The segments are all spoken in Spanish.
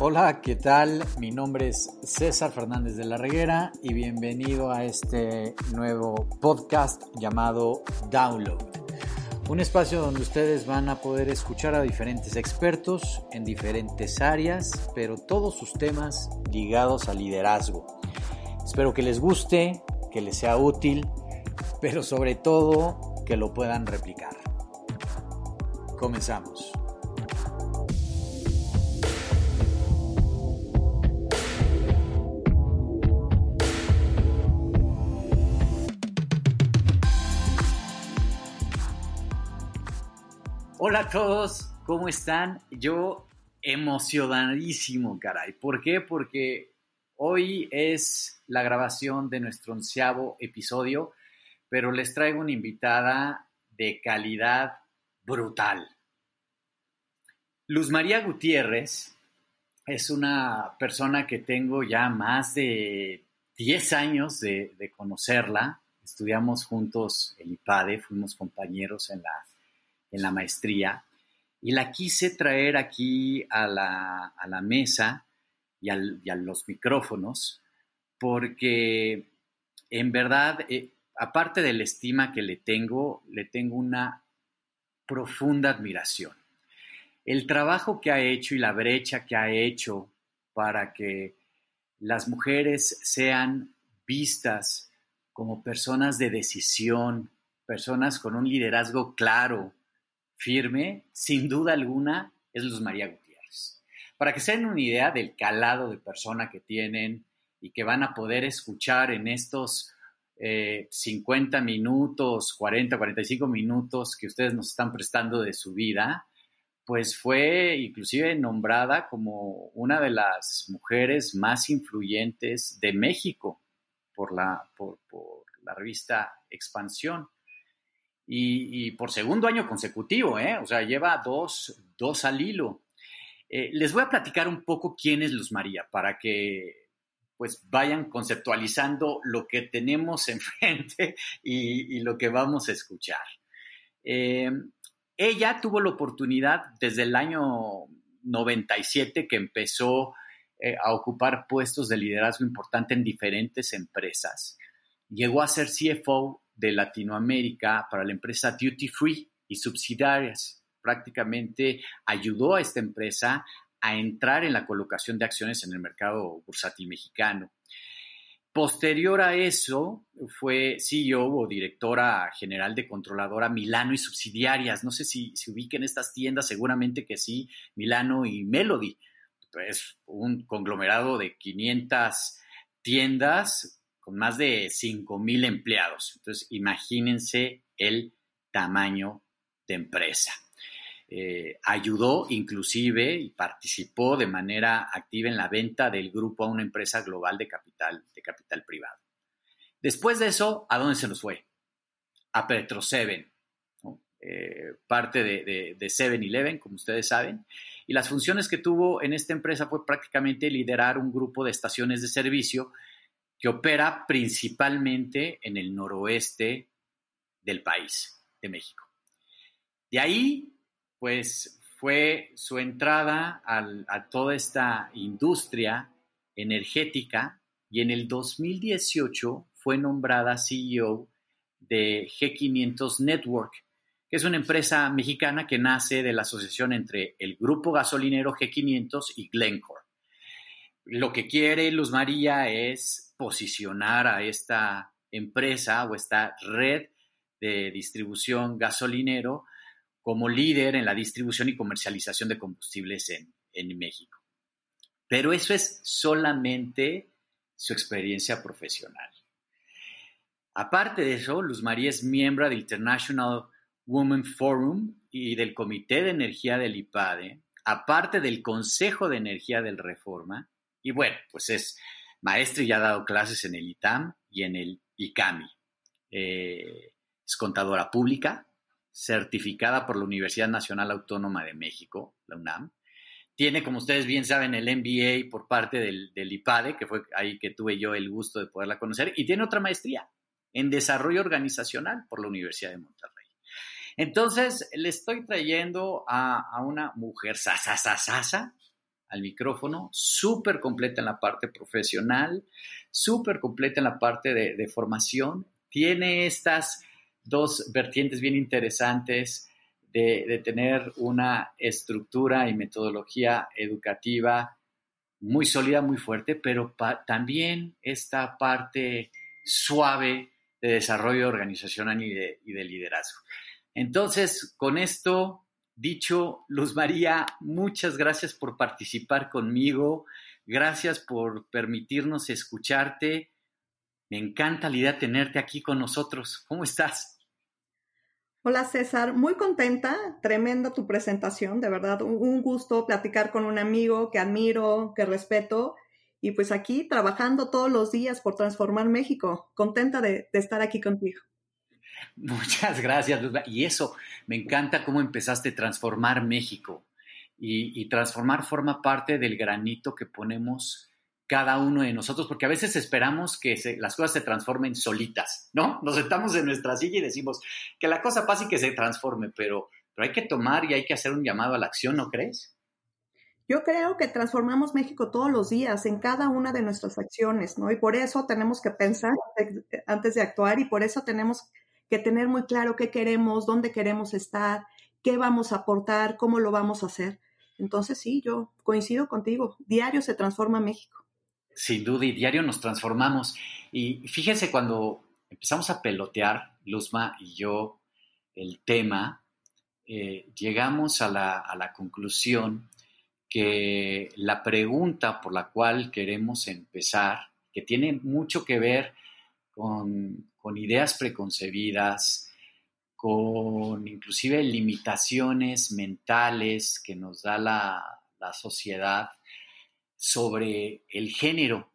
Hola, ¿qué tal? Mi nombre es César Fernández de la Reguera y bienvenido a este nuevo podcast llamado Download. Un espacio donde ustedes van a poder escuchar a diferentes expertos en diferentes áreas, pero todos sus temas ligados al liderazgo. Espero que les guste, que les sea útil, pero sobre todo que lo puedan replicar. Comenzamos. Hola a todos, ¿cómo están? Yo emocionadísimo, caray. ¿Por qué? Porque hoy es la grabación de nuestro onceavo episodio, pero les traigo una invitada de calidad brutal. Luz María Gutiérrez es una persona que tengo ya más de 10 años de, de conocerla. Estudiamos juntos el IPADE, fuimos compañeros en la en la maestría y la quise traer aquí a la, mesa y, a los micrófonos porque en verdad, eh, aparte de la estima que le tengo, le tengo una profunda admiración. El trabajo que ha hecho y la brecha que ha hecho para que las mujeres sean vistas como personas de decisión, personas con un liderazgo claro, firme, sin duda alguna, es Luz María Gutiérrez. Para que se den una idea del calado de persona que tienen y que van a poder escuchar en estos 50 eh, minutos, 40, 45 minutos que ustedes nos están prestando de su vida, pues fue inclusive nombrada como una de las mujeres más influyentes de México por la, por la revista Expansión y, por segundo año consecutivo, ¿eh? o sea, lleva dos, dos al hilo. Eh, les voy a platicar un poco quién es Luz María para que pues vayan conceptualizando lo que tenemos enfrente y, lo que vamos a escuchar. Eh, ella tuvo la oportunidad desde el año 97 que empezó eh, a ocupar puestos de liderazgo importante en diferentes empresas. Llegó a ser CFO de Latinoamérica para la empresa Duty Free y subsidiarias. Prácticamente ayudó a esta empresa a entrar en la colocación de acciones en el mercado bursátil mexicano. Posterior a eso, fue CEO o directora general de controladora Milano y subsidiarias. No sé si se ubiquen estas tiendas, seguramente que sí, Milano y Melody. Es un conglomerado de 500 tiendas con más de 5 mil empleados. Entonces, imagínense el tamaño de empresa. Eh, ayudó inclusive y participó de manera activa en la venta del grupo a una empresa global de capital, de capital privado. Después de eso, ¿a dónde se nos fue? A Petro Seven, eh, parte de, de 7-Eleven, como ustedes saben. Y las funciones que tuvo en esta empresa fue prácticamente liderar un grupo de estaciones de servicio que opera principalmente en el noroeste del país, de México. De ahí, pues, fue su entrada a toda esta industria energética y en el 2018 fue nombrada CEO de G500 Network, que es una empresa mexicana que nace de la asociación entre el grupo gasolinero G500 y Glencore. Lo que quiere Luz María es posicionar a esta empresa o esta red de distribución gasolinero como líder en la distribución y comercialización de combustibles en, México. Pero eso es solamente su experiencia profesional. Aparte de eso, Luz María es miembro del International Women Forum y del Comité de Energía del IPADE, aparte del Consejo de Energía del Reforma, y bueno, pues es maestra y ha dado clases en el ITAM y en el ICAMI. Eh, es contadora pública, certificada por la Universidad Nacional Autónoma de México, la UNAM. Tiene, como ustedes bien saben, el MBA por parte del, IPADE, que fue ahí que tuve yo el gusto de poderla conocer, y tiene otra maestría en desarrollo organizacional por la Universidad de Monterrey. Entonces, le estoy trayendo a, una mujer sasa, al micrófono, súper completa en la parte profesional, súper completa en la parte de, formación. Tiene estas dos vertientes bien interesantes de, tener una estructura y metodología educativa muy sólida, muy fuerte, pero también esta parte suave de desarrollo organizacional y y de liderazgo. Entonces, con esto dicho, Luz María, muchas gracias por participar conmigo, gracias por permitirnos escucharte. Me encanta la idea de tenerte aquí con nosotros. ¿Cómo estás? Hola César, muy contenta, tremenda tu presentación, de verdad, un gusto platicar con un amigo que admiro, que respeto y pues aquí trabajando todos los días por transformar México, contenta de, de estar aquí contigo. Muchas gracias, Luz. Y eso, me encanta cómo empezaste a transformar México. Y, transformar forma parte del granito que ponemos cada uno de nosotros, porque a veces esperamos que las cosas se transformen solitas, ¿no? Nos sentamos en nuestra silla y decimos que la cosa pase y que se transforme, pero, pero hay que tomar y hay que hacer un llamado a la acción, ¿no crees? Yo creo que transformamos México todos los días en cada una de nuestras acciones, ¿no? Y por eso tenemos que pensar antes de actuar y por eso tenemos que tener muy claro qué queremos, dónde queremos estar, qué vamos a aportar, cómo lo vamos a hacer. Entonces, sí, yo coincido contigo. Diario se transforma México. Sin duda, y diario nos transformamos. Y fíjense cuando empezamos a pelotear, Luzma y yo, el tema, eh, llegamos a la, a la conclusión que la pregunta por la cual queremos empezar, que tiene mucho que ver con, ideas preconcebidas, con inclusive limitaciones mentales que nos da la, sociedad sobre el género.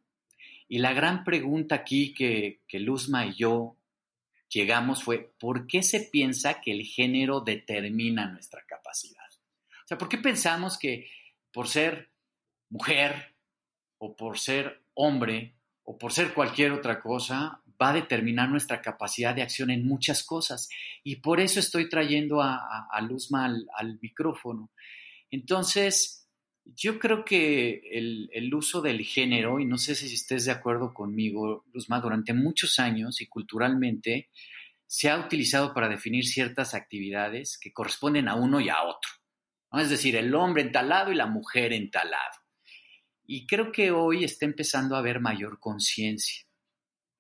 Y la gran pregunta aquí que, que Luzma y yo llegamos fue, ¿por qué se piensa que el género determina nuestra capacidad? O sea, ¿por qué pensamos que por ser mujer o por ser hombre o por ser cualquier otra cosa, va a determinar nuestra capacidad de acción en muchas cosas. Y por eso estoy trayendo a, Luzma al, micrófono. Entonces, yo creo que el, uso del género, y no sé si estés de acuerdo conmigo, Luzma, durante muchos años y culturalmente se ha utilizado para definir ciertas actividades que corresponden a uno y a otro. Es decir, el hombre en tal lado y la mujer en tal lado. Y creo que hoy está empezando a haber mayor conciencia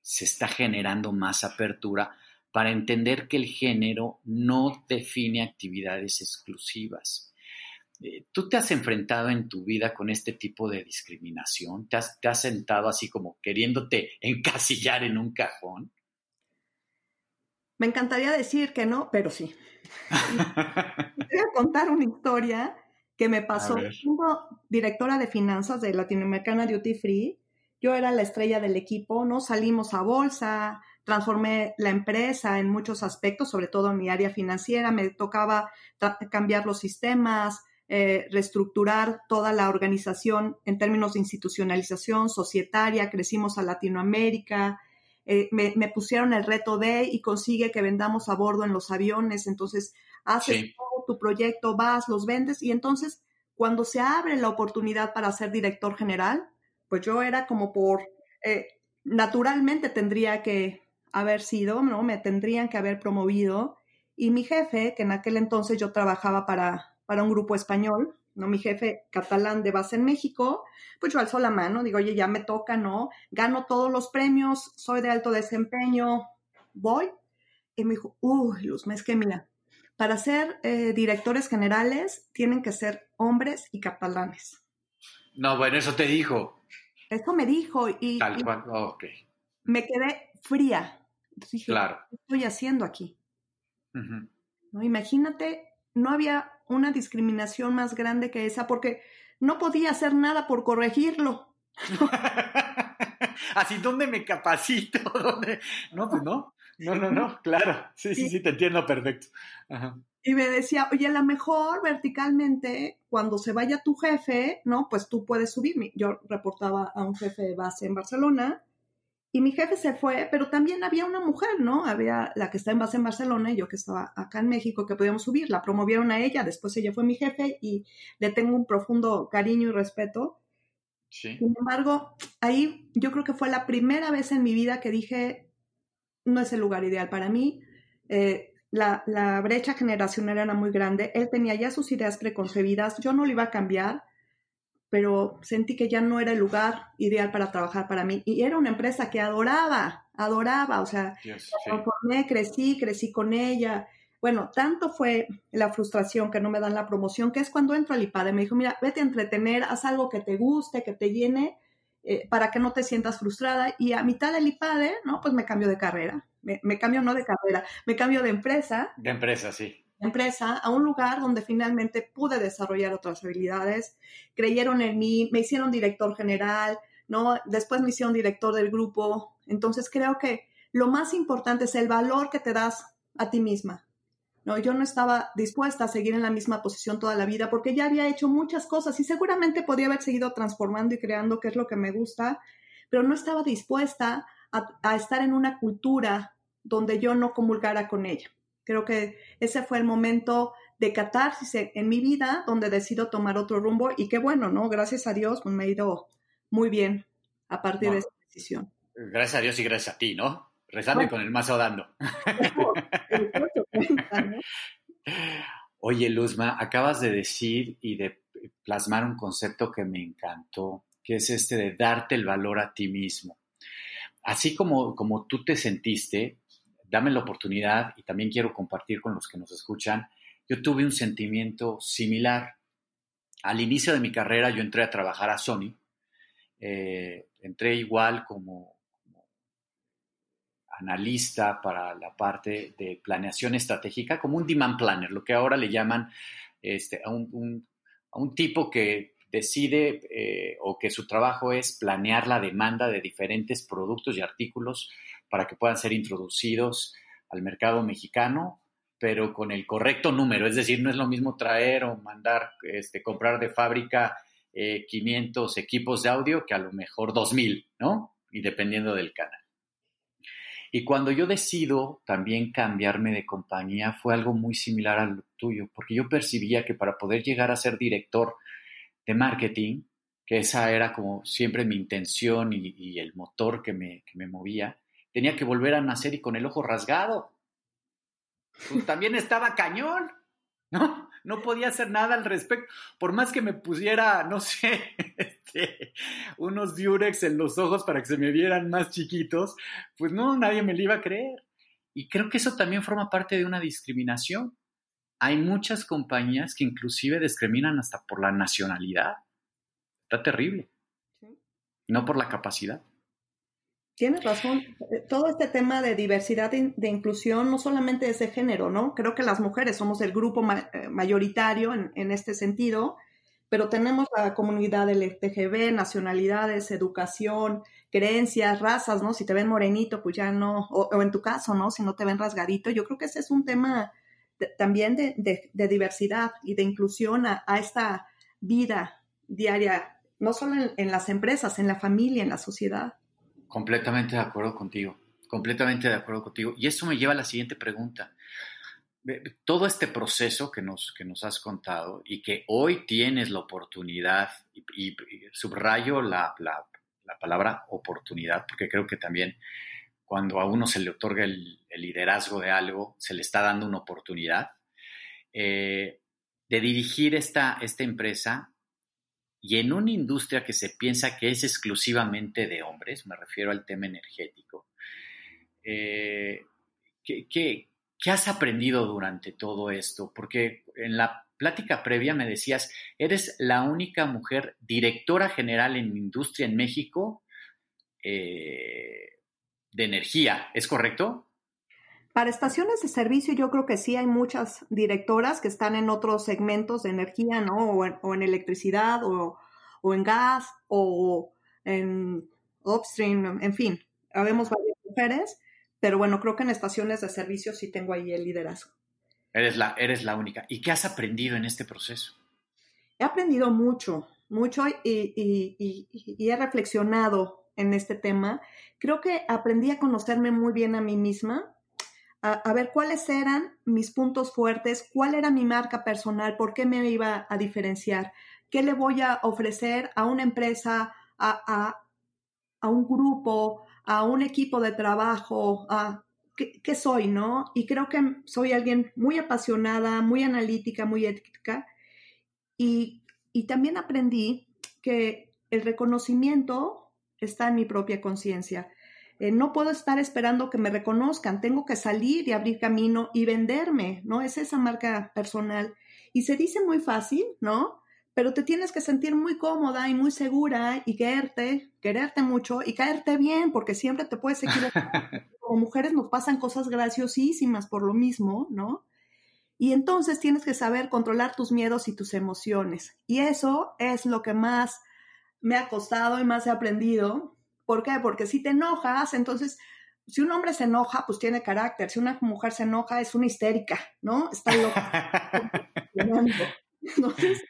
se está generando más apertura para entender que el género no define actividades exclusivas. Eh, ¿Tú te has enfrentado en tu vida con este tipo de discriminación? ¿Te has, sentado así como queriéndote encasillar en un cajón? Me encantaría decir que no, pero sí. Voy a contar una historia que me pasó siendo directora de finanzas de Latinoamericana Duty Free yo era la estrella del equipo, ¿no? Salimos a bolsa, transformé la empresa en muchos aspectos, sobre todo en mi área financiera, me tocaba cambiar los sistemas, eh, reestructurar toda la organización en términos de institucionalización societaria, crecimos a Latinoamérica, eh, me, pusieron el reto de y consigue que vendamos a bordo en los aviones, entonces haces todo tu proyecto, vas, los vendes y entonces cuando se abre la oportunidad para ser director general, pues yo era como por, eh, naturalmente tendría que haber sido, ¿no? Me tendrían que haber promovido. Y mi jefe, que en aquel entonces yo trabajaba para, para un grupo español, ¿no? Mi jefe catalán de base en México, pues yo alzó la mano, digo, oye, ya me toca, ¿no? Gano todos los premios, soy de alto desempeño, voy. Y me dijo, uy, Luz, es que mira, para ser eh, directores generales tienen que ser hombres y catalanes. No, bueno, eso te dijo. Eso me dijo y, Tal cual. me quedé fría. dije, claro. ¿qué estoy haciendo aquí? ¿No? Imagínate, no había una discriminación más grande que esa porque no podía hacer nada por corregirlo. Así, ¿dónde me capacito? ¿Dónde? No, pues no. No, no, no, claro. Sí, sí, sí, te entiendo perfecto. Ajá. Y me decía, oye, a lo mejor verticalmente, cuando se vaya tu jefe, ¿no? Pues tú puedes subirme. Yo reportaba a un jefe de base en Barcelona y mi jefe se fue, pero también había una mujer, ¿no? Había la que está en base en Barcelona y yo que estaba acá en México que podíamos subir. La promovieron a ella, después ella fue mi jefe y le tengo un profundo cariño y respeto. Sí. Sin embargo, ahí yo creo que fue la primera vez en mi vida que dije, no es el lugar ideal para mí. Eh, la, la brecha generacional era muy grande. Él tenía ya sus ideas preconcebidas. Yo no lo iba a cambiar pero sentí que ya no era el lugar ideal para trabajar para mí. Y era una empresa que adoraba, adoraba, o sea, me crecí, crecí con ella. Bueno, tanto fue la frustración que no me dan la promoción, que es cuando entro al IPADE, me dijo, mira, vete a entretener, haz algo que te guste, que te llene, eh, para que no te sientas frustrada. Y a mitad del IPADE, ¿no? Pues me cambio de carrera, me, me cambio no de carrera, me cambio de empresa. De empresa, sí empresa a un lugar donde finalmente pude desarrollar otras habilidades. Creyeron en mí, me hicieron director general, ¿no? Después me hicieron director del grupo. Entonces creo que lo más importante es el valor que te das a ti misma. No, yo no estaba dispuesta a seguir en la misma posición toda la vida porque ya había hecho muchas cosas y seguramente podía haber seguido transformando y creando, que es lo que me gusta, pero no estaba dispuesta a, a estar en una cultura donde yo no comulgara con ella. Creo que ese fue el momento de catarsis en mi vida donde decido tomar otro rumbo y qué bueno, ¿no? Gracias a Dios pues, me ha ido muy bien a partir de esa decisión. Gracias a Dios y gracias a ti, ¿no? Rezando y con el mazo dando. Oye, Luzma, acabas de decir y de plasmar un concepto que me encantó, que es este de darte el valor a ti mismo. Así como, como tú te sentiste, dame la oportunidad y también quiero compartir con los que nos escuchan, yo tuve un sentimiento similar. Al inicio de mi carrera yo entré a trabajar a Sony, eh, entré igual como, analista para la parte de planeación estratégica, como un demand planner, lo que ahora le llaman este, a, un, tipo que decide eh, o que su trabajo es planear la demanda de diferentes productos y artículos para que puedan ser introducidos al mercado mexicano, pero con el correcto número. Es decir, no es lo mismo traer o mandar, este, comprar de fábrica 500 eh, equipos de audio que a lo mejor 2000, ¿no? Y dependiendo del canal. Y cuando yo decido también cambiarme de compañía, fue algo muy similar al tuyo, porque yo percibía que para poder llegar a ser director de marketing, que esa era como siempre mi intención y, el motor que me, que me movía, tenía que volver a nacer y con el ojo rasgado. Pues también estaba cañón, ¿no? No podía hacer nada al respecto. Por más que me pusiera, no sé, este, unos diurex en los ojos para que se me vieran más chiquitos, pues no, nadie me lo iba a creer. Y creo que eso también forma parte de una discriminación. Hay muchas compañías que inclusive discriminan hasta por la nacionalidad. Está terrible. No por la capacidad. Tienes razón. Eh, todo este tema de diversidad e de inclusión no solamente es de género, ¿no? Creo que las mujeres somos el grupo eh, mayoritario en, este sentido, pero tenemos la comunidad LGTB, nacionalidades, educación, creencias, razas, ¿no? Si te ven morenito, pues ya no, o, en tu caso, ¿no? Si no te ven rasgadito, yo creo que ese es un tema también de, diversidad y de inclusión a, esta vida diaria, no solo en las empresas, en la familia, en la sociedad. Completamente de acuerdo contigo, completamente de acuerdo contigo. Y eso me lleva a la siguiente pregunta. Todo este proceso que nos, que nos has contado y que hoy tienes la oportunidad, y, subrayo la, la, palabra oportunidad, porque creo que también cuando a uno se le otorga el, liderazgo de algo, se le está dando una oportunidad eh, de dirigir esta, esta empresa y en una industria que se piensa que es exclusivamente de hombres, me refiero al tema energético, eh, ¿qué, has aprendido durante todo esto? Porque en la plática previa me decías, eres la única mujer directora general en industria en México eh, de energía, ¿es correcto? Para estaciones de servicio yo creo que sí hay muchas directoras que están en otros segmentos de energía, ¿no? O en, electricidad o, en gas o en upstream, en fin, habemos varias mujeres, pero bueno, creo que en estaciones de servicio sí tengo ahí el liderazgo. Eres la, eres la única. ¿Y qué has aprendido en este proceso? He aprendido mucho, mucho y, y he reflexionado en este tema, creo que aprendí a conocerme muy bien a mí misma, a, ver cuáles eran mis puntos fuertes, cuál era mi marca personal, por qué me iba a diferenciar, qué le voy a ofrecer a una empresa, a, a un grupo, a un equipo de trabajo, a qué, soy, ¿no? Y creo que soy alguien muy apasionada, muy analítica, muy ética. Y, y también aprendí que el reconocimiento está en mi propia conciencia. Eh, no puedo estar esperando que me reconozcan, tengo que salir y abrir camino y venderme, ¿no? Es esa marca personal. Y se dice muy fácil, ¿no? Pero te tienes que sentir muy cómoda y muy segura y quererte, quererte mucho y caerte bien, porque siempre te puedes equivocar. Como mujeres nos pasan cosas graciosísimas por lo mismo, ¿no? Y entonces tienes que saber controlar tus miedos y tus emociones. Y eso es lo que más me ha costado y más he aprendido. ¿Por qué? Porque si te enojas, entonces, si un hombre se enoja, pues tiene carácter. Si una mujer se enoja, es una histérica, ¿no? Está loca. entonces,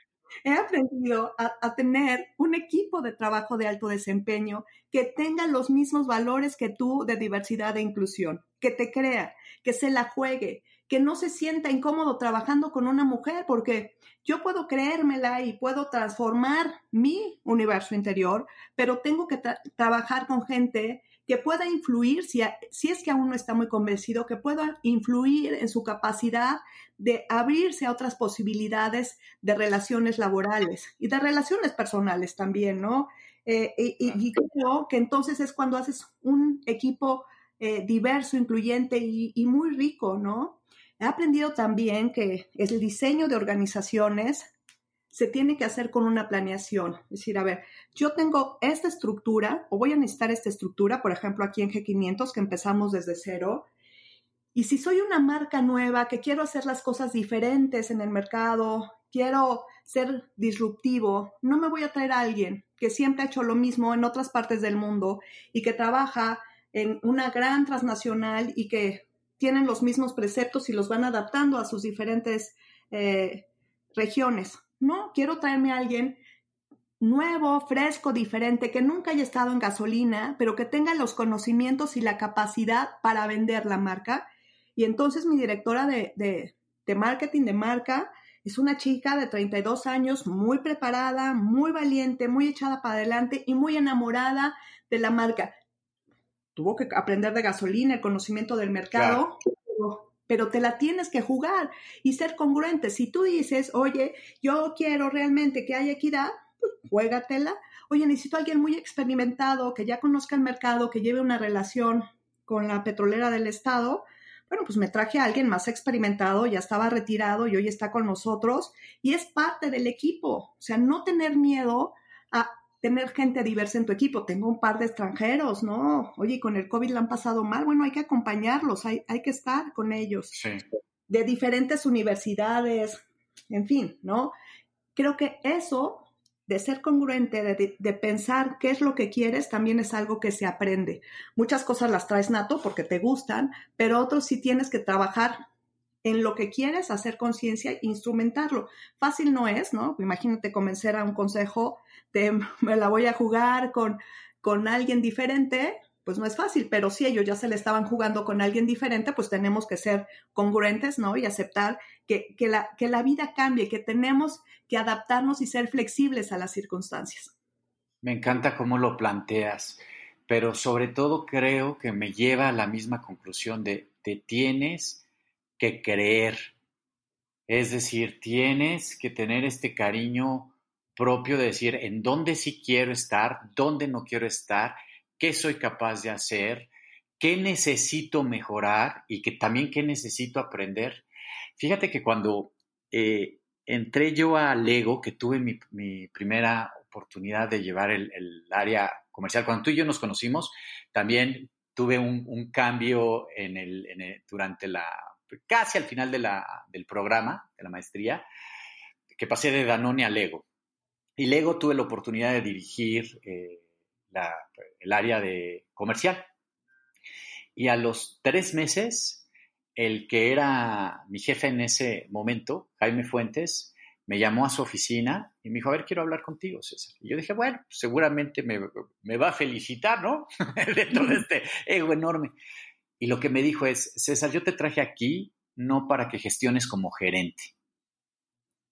he aprendido a, a, tener un equipo de trabajo de alto desempeño que tenga los mismos valores que tú de diversidad e inclusión, que te crea, que se la juegue, que no se sienta incómodo trabajando con una mujer, porque yo puedo creérmela y puedo transformar mi universo interior, pero tengo que trabajar con gente que pueda influir, si, si es que aún no está muy convencido, que pueda influir en su capacidad de abrirse a otras posibilidades de relaciones laborales y de relaciones personales también, ¿no? Eh, y, creo que entonces es cuando haces un equipo eh, diverso, incluyente y, muy rico, ¿no? He aprendido también que el diseño de organizaciones se tiene que hacer con una planeación. Es decir, a ver, yo tengo esta estructura o voy a necesitar esta estructura, por ejemplo, aquí en G500 que empezamos desde cero. Y si soy una marca nueva que quiero hacer las cosas diferentes en el mercado, quiero ser disruptivo, no me voy a traer a alguien que siempre ha hecho lo mismo en otras partes del mundo y que trabaja en una gran transnacional y que tienen los mismos preceptos y los van adaptando a sus diferentes eh, regiones. No, quiero traerme a alguien nuevo, fresco, diferente, que nunca haya estado en gasolina, pero que tenga los conocimientos y la capacidad para vender la marca. Y entonces mi directora de, de marketing de marca es una chica de 32 años, muy preparada, muy valiente, muy echada para adelante y muy enamorada de la marca tuvo que aprender de gasolina, el conocimiento del mercado, pero, te la tienes que jugar y ser congruente. Si tú dices, oye, yo quiero realmente que haya equidad, pues juégatela. Oye, necesito a alguien muy experimentado, que ya conozca el mercado, que lleve una relación con la petrolera del Estado. Bueno, pues me traje a alguien más experimentado, ya estaba retirado y hoy está con nosotros y es parte del equipo. O sea, no tener miedo a tener gente diversa en tu equipo. Tengo un par de extranjeros, ¿no? Oye, con el COVID le han pasado mal. Bueno, hay que acompañarlos, hay, hay que estar con ellos. De diferentes universidades, en fin, ¿no? Creo que eso de ser congruente, de, de, pensar qué es lo que quieres, también es algo que se aprende. Muchas cosas las traes nato porque te gustan, pero otros sí tienes que trabajar en lo que quieres, hacer conciencia e instrumentarlo. Fácil no es, ¿no? Imagínate convencer a un consejo me la voy a jugar con, con alguien diferente, pues no es fácil, pero si ellos ya se le estaban jugando con alguien diferente, pues tenemos que ser congruentes, ¿no? Y aceptar que, que, la, que la vida cambie, que tenemos que adaptarnos y ser flexibles a las circunstancias. Me encanta cómo lo planteas, pero sobre todo creo que me lleva a la misma conclusión de te tienes que creer. Es decir, tienes que tener este cariño propio de decir en dónde sí quiero estar, dónde no quiero estar, qué soy capaz de hacer, qué necesito mejorar y que también qué necesito aprender. Fíjate que cuando eh, entré yo a Lego, que tuve mi, primera oportunidad de llevar el, área comercial, cuando tú y yo nos conocimos, también tuve un, cambio en el, durante la, casi al final del programa, de la maestría, que pasé de Danone a Lego. Y luego tuve la oportunidad de dirigir eh, el área de comercial. Y a los tres meses, el que era mi jefe en ese momento, Jaime Fuentes, me llamó a su oficina y me dijo, a ver, quiero hablar contigo, César. Y yo dije, bueno, seguramente me, me va a felicitar, ¿no? Dentro de este ego enorme. Y lo que me dijo es, César, yo te traje aquí no para que gestiones como gerente,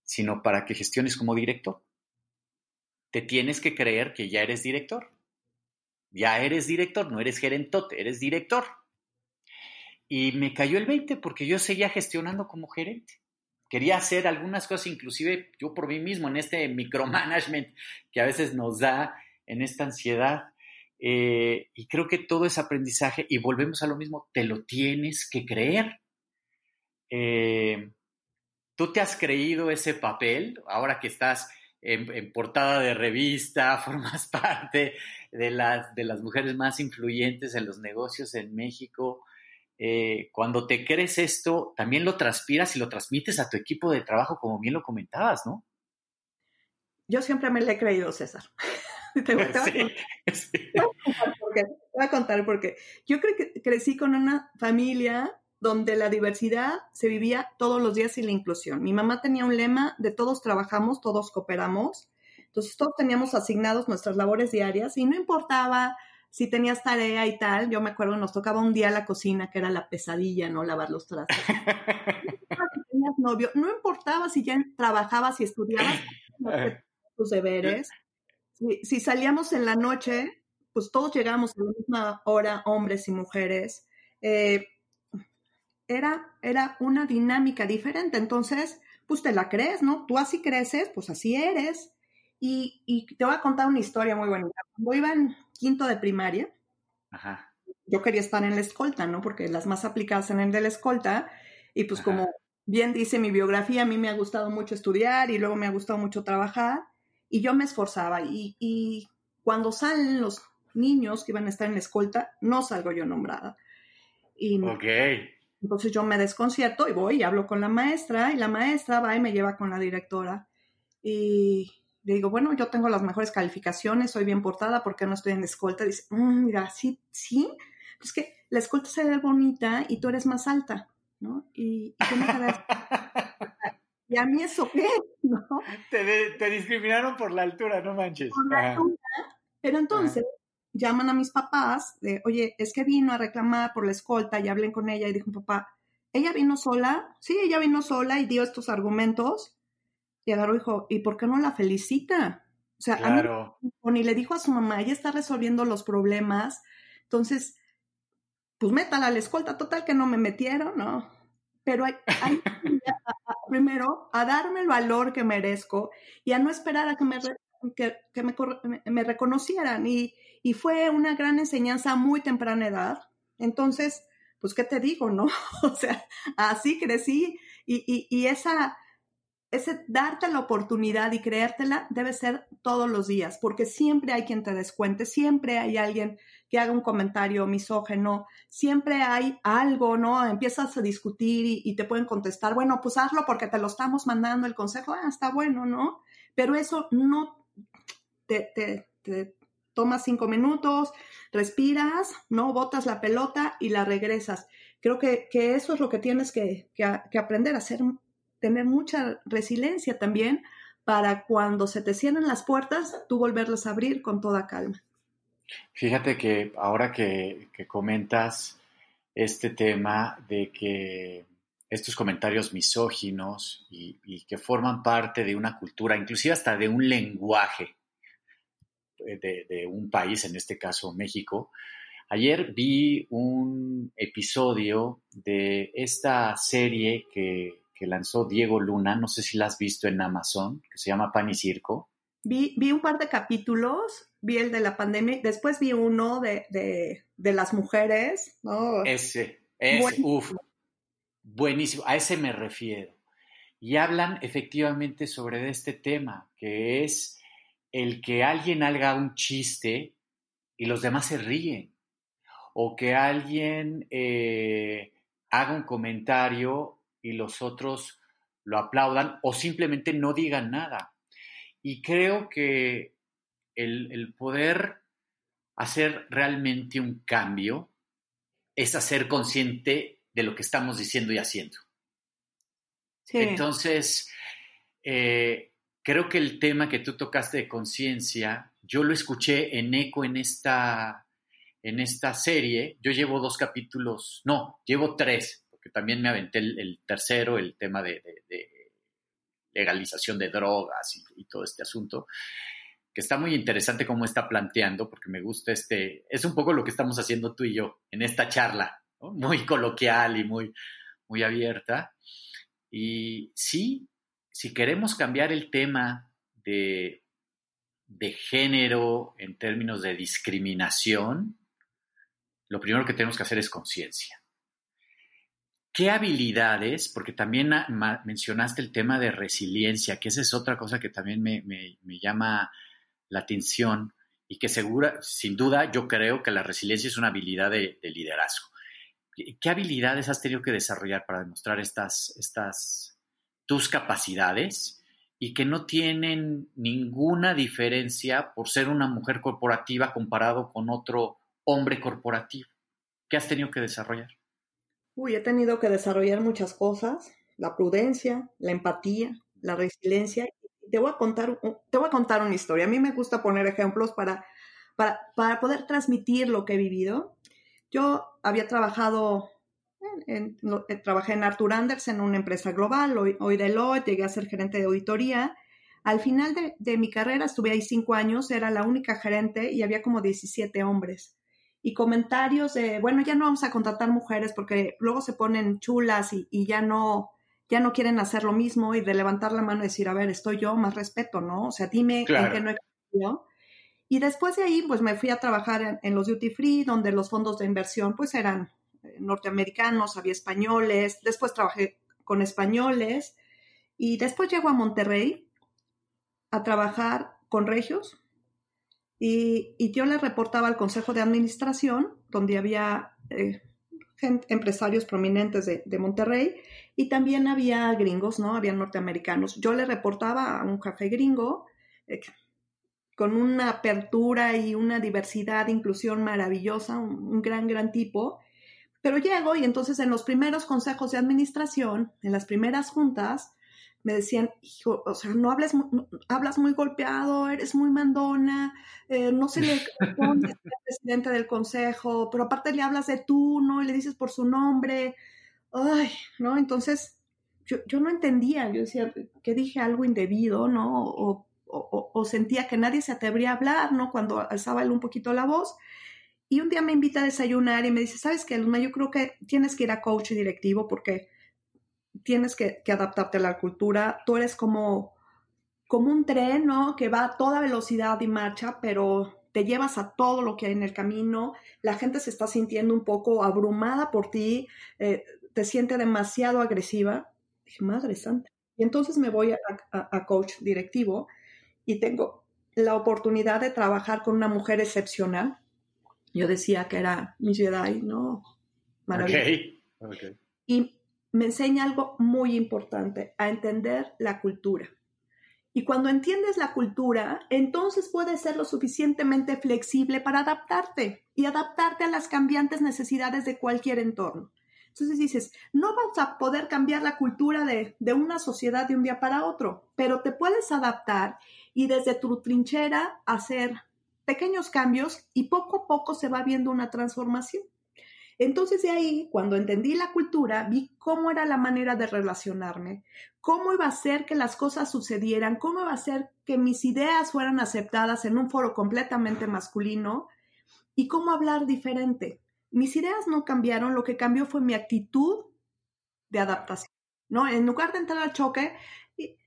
sino para que gestiones como director. Te tienes que creer que ya eres director. Ya eres director, no eres gerentote, eres director. Y me cayó el 20 porque yo seguía gestionando como gerente quería hacer algunas cosas, inclusive yo por mí mismo, en este micromanagement que a veces nos da en esta ansiedad. Eh, y creo que todo es aprendizaje y volvemos a lo mismo, te lo tienes que creer. Eh, ¿Tú te has creído ese papel ahora que estás en, portada de revista, formas parte de las, de las mujeres más influyentes en los negocios en México? Eh, cuando te crees esto, también lo transpiras y lo transmites a tu equipo de trabajo, como bien lo comentabas, ¿no? Yo siempre me le he creído, César. te, voy, a contar porque yo creo que crecí con una familia donde la diversidad se vivía todos los días y la inclusión. Mi mamá tenía un lema de todos trabajamos, todos cooperamos. Entonces todos teníamos asignados nuestras labores diarias y no importaba si tenías tarea y tal, yo me acuerdo, nos tocaba un día la cocina, que era la pesadilla, ¿no? Lavar los trastes. si tenías novio, no importaba si ya trabajabas y estudiabas tus deberes. Si, salíamos en la noche, pues todos llegábamos a la misma hora, hombres y mujeres. Eh, era, era una dinámica diferente. Entonces, pues te la crees, ¿no? Tú así creces, pues así eres. Y, y, te voy a contar una historia muy bonita. Cuando iba en quinto de primaria, yo quería estar en la escolta, ¿no? Porque las más aplicadas en el de la escolta, y pues como bien dice mi biografía, a mí me ha gustado mucho estudiar y luego me ha gustado mucho trabajar, y yo me esforzaba. Y, y cuando salen los niños que iban a estar en la escolta, no salgo yo nombrada. Y, ok. Entonces yo me desconcierto y voy y hablo con la maestra, y la maestra va y me lleva con la directora. Y le digo, bueno, yo tengo las mejores calificaciones, soy bien portada, ¿por qué no estoy en escolta? Dice, mm, mira, sí, sí, es que la escolta se ve bonita y tú eres más alta, ¿no? Y, y, ¿Y a mí eso qué? ¿No? Te, discriminaron por la altura, no manches. Por la altura, pero entonces llaman a mis papás de, oye, es que vino a reclamar por la escolta y hablen con ella y dijo, papá, ¿ella vino sola? Sí, ella vino sola y dio estos argumentos y agarró y dijo, ¿y por qué no la felicita? O sea, a mí, ni le dijo a su mamá, ella está resolviendo los problemas, entonces, pues métala a la escolta, total que no me metieron, ¿no? Pero hay, primero a darme el valor que merezco y a no esperar a que me, que, me, me, reconocieran. Y, y fue una gran enseñanza a muy temprana edad. Entonces, pues, ¿qué te digo, no? O sea, así crecí y, y, y esa ese darte la oportunidad y creértela debe ser todos los días, porque siempre hay quien te descuente, siempre hay alguien que haga un comentario misógeno, siempre hay algo, ¿no? Empiezas a discutir y, te pueden contestar, bueno, pues hazlo porque te lo estamos mandando el consejo, ah, está bueno, ¿no? Pero eso no te, te, te tomas cinco minutos, respiras, ¿no? Botas la pelota y la regresas. Creo que, que eso es lo que tienes que, que, que aprender hacer tener mucha resiliencia también para cuando se te cierren las puertas, tú volverlas a abrir con toda calma. Fíjate que ahora que, comentas este tema de que estos comentarios misóginos y, que forman parte de una cultura, inclusive hasta de un lenguaje de, de, un país, en este caso México. Ayer vi un episodio de esta serie que que lanzó Diego Luna, no sé si la has visto en Amazon, que se llama Pan y Circo. Vi, vi un par de capítulos, vi el de la pandemia, después vi uno de, las mujeres, ¿no? Ese, es, buenísimo. buenísimo, a ese me refiero. Y hablan efectivamente sobre este tema, que es el que alguien haga un chiste y los demás se ríen, o que alguien eh, haga un comentario y los otros lo aplaudan o simplemente no digan nada. Y creo que el, poder hacer realmente un cambio es hacer consciente de lo que estamos diciendo y haciendo. Entonces, eh, creo que el tema que tú tocaste de conciencia, yo lo escuché en eco en esta, en esta serie. Yo llevo dos capítulos, no, llevo tres, porque también me aventé el, tercero, el tema de, legalización de drogas y, todo este asunto que está muy interesante cómo está planteando, porque me gusta este, es un poco lo que estamos haciendo tú y yo en esta charla, muy coloquial y muy, muy abierta. Y sí, si queremos cambiar el tema de, género en términos de discriminación, lo primero que tenemos que hacer es conciencia. ¿Qué habilidades? Porque también mencionaste el tema de resiliencia, que esa es otra cosa que también me, llama la atención y que segura, sin duda yo creo que la resiliencia es una habilidad de, de liderazgo. ¿Qué habilidades has tenido que desarrollar para demostrar estas, estas tus capacidades y que no tienen ninguna diferencia por ser una mujer corporativa comparado con otro hombre corporativo? ¿Qué has tenido que desarrollar? Uy, he tenido que desarrollar muchas cosas, la prudencia, la empatía, la resiliencia. Te voy a contar, te voy a contar una historia. A mí me gusta poner ejemplos para, para, para poder transmitir lo que he vivido. Yo había trabajado en, eh, trabajé en Arthur Andersen, en una empresa global, hoy, hoy Deloitte, llegué a ser gerente de auditoría. Al final de, de, mi carrera, estuve ahí cinco años, era la única gerente y había como 17 hombres. Y comentarios de, bueno, ya no vamos a contratar mujeres porque luego se ponen chulas y, y ya no, ya no quieren hacer lo mismo y de levantar la mano y decir, a ver, estoy yo, más respeto, ¿no? O sea, dime en qué no he Y después de ahí, pues me fui a trabajar en, en, los duty free, donde los fondos de inversión, pues eran norteamericanos, había españoles, después trabajé con españoles y después llego a Monterrey a trabajar con regios y, yo le reportaba al Consejo de Administración, donde había eh, empresarios prominentes de, Monterrey y también había gringos, ¿no? Había norteamericanos. Yo le reportaba a un café gringo eh, con una apertura y una diversidad, inclusión maravillosa, un gran, gran tipo. Pero llego y entonces en los primeros consejos de administración, en las primeras juntas, me decían, hijo, o sea, no hables, hablas muy golpeado, eres muy mandona, eh, no se le responde al presidente del consejo, pero aparte le hablas de tú, ¿no? Y le dices por su nombre. Ay, ¿no? Entonces, yo, yo no entendía, yo decía que dije algo indebido, ¿no? O, o, o, sentía que nadie se atrevía a hablar, ¿no? Cuando alzaba él un poquito la voz. Y un día me invita a desayunar y me dice, ¿sabes qué, Luna? Yo creo que tienes que ir a coach directivo porque tienes que, adaptarte a la cultura. Tú eres como, como un tren, ¿no? Que va a toda velocidad y marcha, pero te llevas a todo lo que hay en el camino. La gente se está sintiendo un poco abrumada por ti, eh, te siente demasiado agresiva. Dije, madre santa. Y entonces me voy a, a coach directivo y tengo la oportunidad de trabajar con una mujer excepcional yo decía que era mi Jedi, ¿no? Maravilloso. Y me enseña algo muy importante, a entender la cultura. Y cuando entiendes la cultura, entonces puedes ser lo suficientemente flexible para adaptarte y adaptarte a las cambiantes necesidades de cualquier entorno. Entonces dices, no vas a poder cambiar la cultura de, de, una sociedad de un día para otro, pero te puedes adaptar y desde tu trinchera hacer pequeños cambios y poco a poco se va viendo una transformación. Entonces de ahí, cuando entendí la cultura, vi cómo era la manera de relacionarme, cómo iba a ser que las cosas sucedieran, cómo iba a ser que mis ideas fueran aceptadas en un foro completamente masculino y cómo hablar diferente. Mis ideas no cambiaron, lo que cambió fue mi actitud de adaptación. ¿no? En lugar de entrar al choque,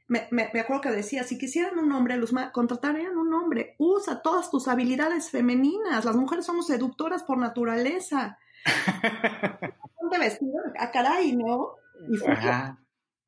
me, me, acuerdo que decía, si quisieran un hombre, los contratarían un hombre. Usa todas tus habilidades femeninas. Las mujeres somos seductoras por naturaleza. Ponte vestido, a caray, ¿no? Y fue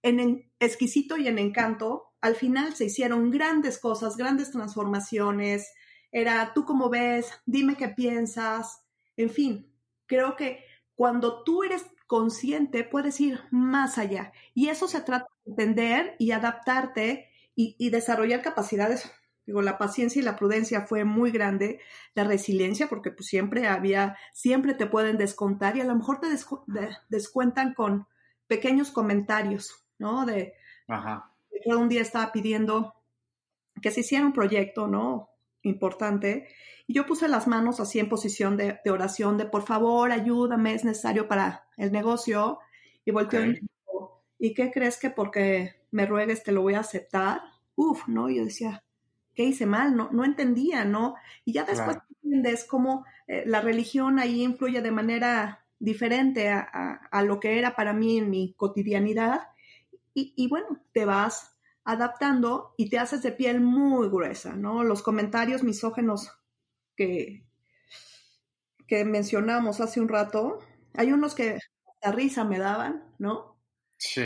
en, exquisito y en encanto, al final se hicieron grandes cosas, grandes transformaciones. Era, tú cómo ves, dime qué piensas. En fin, creo que cuando tú eres consciente, puedes ir más allá. Y eso se trata de entender y adaptarte y, desarrollar capacidades. Digo, la paciencia y la prudencia fue muy grande, la resiliencia, porque pues siempre había, siempre te pueden descontar y a lo mejor te descuentan con pequeños comentarios, ¿no? De, un día estaba pidiendo que se hiciera un proyecto, ¿no? Importante. Y yo puse las manos así en posición de, oración, de por favor, ayúdame, es necesario para el negocio. Y volteó y me dijo, ¿y qué crees que porque me ruegues te lo voy a aceptar? Uf, ¿no? Y yo decía, ¿qué hice mal? No, no entendía, ¿no? Y ya después entiendes cómo eh, la religión ahí influye de manera diferente a, lo que era para mí en mi cotidianidad. Y, y, bueno, te vas adaptando y te haces de piel muy gruesa, ¿no? Los comentarios misógenos que, que mencionamos hace un rato, hay unos que la risa me daban, ¿no? Sí.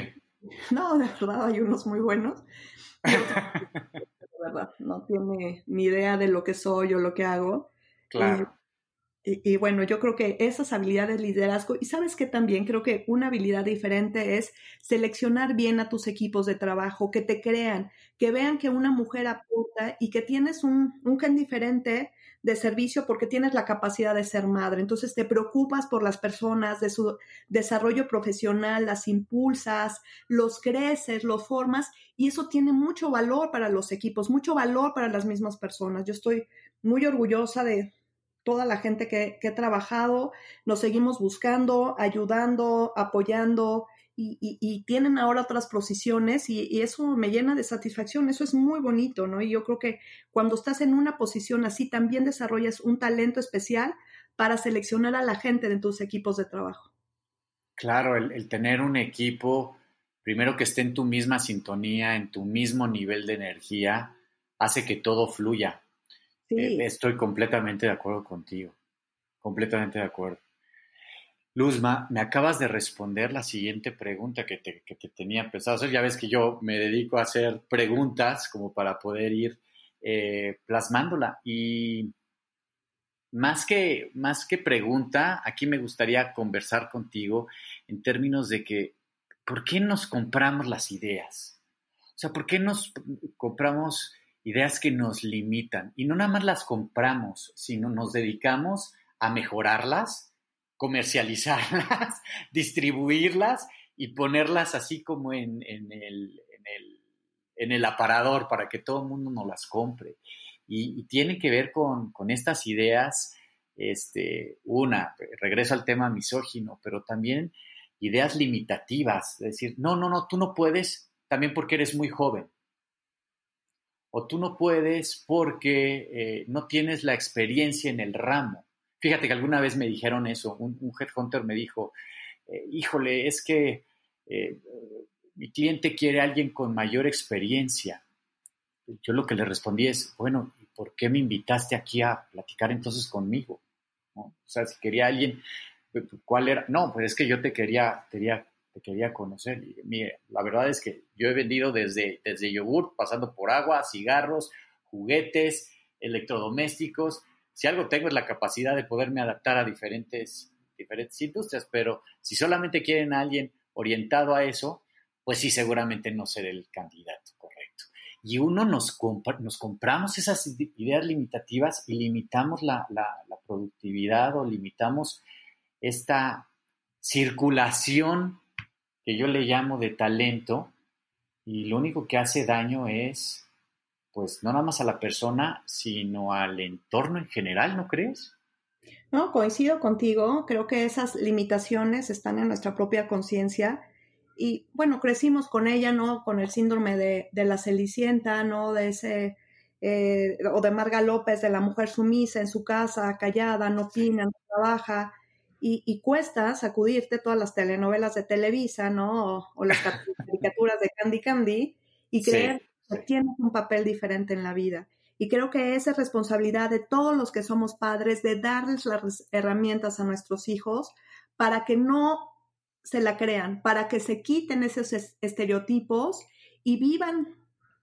No, de verdad, hay unos muy buenos. de verdad, no tiene ni idea de lo que soy o lo que hago. Claro. Y, bueno, yo creo que esas habilidades de liderazgo, y sabes que también creo que una habilidad diferente es seleccionar bien a tus equipos de trabajo, que te crean, que vean que una mujer aporta y que tienes un, un gen diferente de servicio porque tienes la capacidad de ser madre. Entonces te preocupas por las personas, de su desarrollo profesional, las impulsas, los creces, los formas y eso tiene mucho valor para los equipos, mucho valor para las mismas personas. Yo estoy muy orgullosa de, toda la gente que, he trabajado, nos seguimos buscando, ayudando, apoyando y, tienen ahora otras posiciones y, eso me llena de satisfacción, eso es muy bonito, ¿no? Y yo creo que cuando estás en una posición así, también desarrollas un talento especial para seleccionar a la gente de tus equipos de trabajo. Claro, el tener un equipo, primero que esté en tu misma sintonía, en tu mismo nivel de energía, hace que todo fluya eh, estoy completamente de acuerdo contigo, completamente de acuerdo. Luzma, me acabas de responder la siguiente pregunta que te, tenía pensado hacer. Ya ves que yo me dedico a hacer preguntas como para poder ir eh, plasmándola. Y más que, más que pregunta, aquí me gustaría conversar contigo en términos de que, ¿por qué nos compramos las ideas? O sea, ¿por qué nos compramos ideas que nos limitan. Y no nada más las compramos, sino nos dedicamos a mejorarlas, comercializarlas, distribuirlas y ponerlas así como en, el, aparador para que todo el mundo nos las compre. Y, tiene que ver con, estas ideas, este, una, regreso al tema misógino, pero también ideas limitativas, es decir, no, no, no, tú no puedes, también porque eres muy joven o tú no puedes porque eh, no tienes la experiencia en el ramo. Fíjate que alguna vez me dijeron eso, un, headhunter me dijo, eh, híjole, es que eh, mi cliente quiere a alguien con mayor experiencia. Yo lo que le respondí es, bueno, ¿y por qué me invitaste aquí a platicar entonces conmigo? O sea, si quería alguien, ¿cuál era? No, pues es que yo te quería, quería quería conocer. Mire, la verdad es que yo he vendido desde, desde yogur, pasando por agua, cigarros, juguetes, electrodomésticos. Si algo tengo es la capacidad de poderme adaptar a diferentes, diferentes industrias, pero si solamente quieren a alguien orientado a eso, pues sí, seguramente no seré el candidato correcto. Y uno nos, nos compramos esas ideas limitativas y limitamos la, la productividad o limitamos esta circulación que yo le llamo de talento y lo único que hace daño es, pues, no nada más a la persona, sino al entorno en general, ¿no crees? No, coincido contigo. Creo que esas limitaciones están en nuestra propia conciencia. Y bueno, crecimos con ella, ¿no? Con el síndrome de, la celicienta, ¿no? De ese, eh, o de Marga López, de la mujer sumisa en su casa, callada, no opina, no trabaja y, cuesta sacudirte todas las telenovelas de Televisa, ¿no? O, las caricaturas de Candy Candy y creer que tienes un papel diferente en la vida. Y creo que esa es responsabilidad de todos los que somos padres de darles las herramientas a nuestros hijos para que no se la crean, para que se quiten esos estereotipos y vivan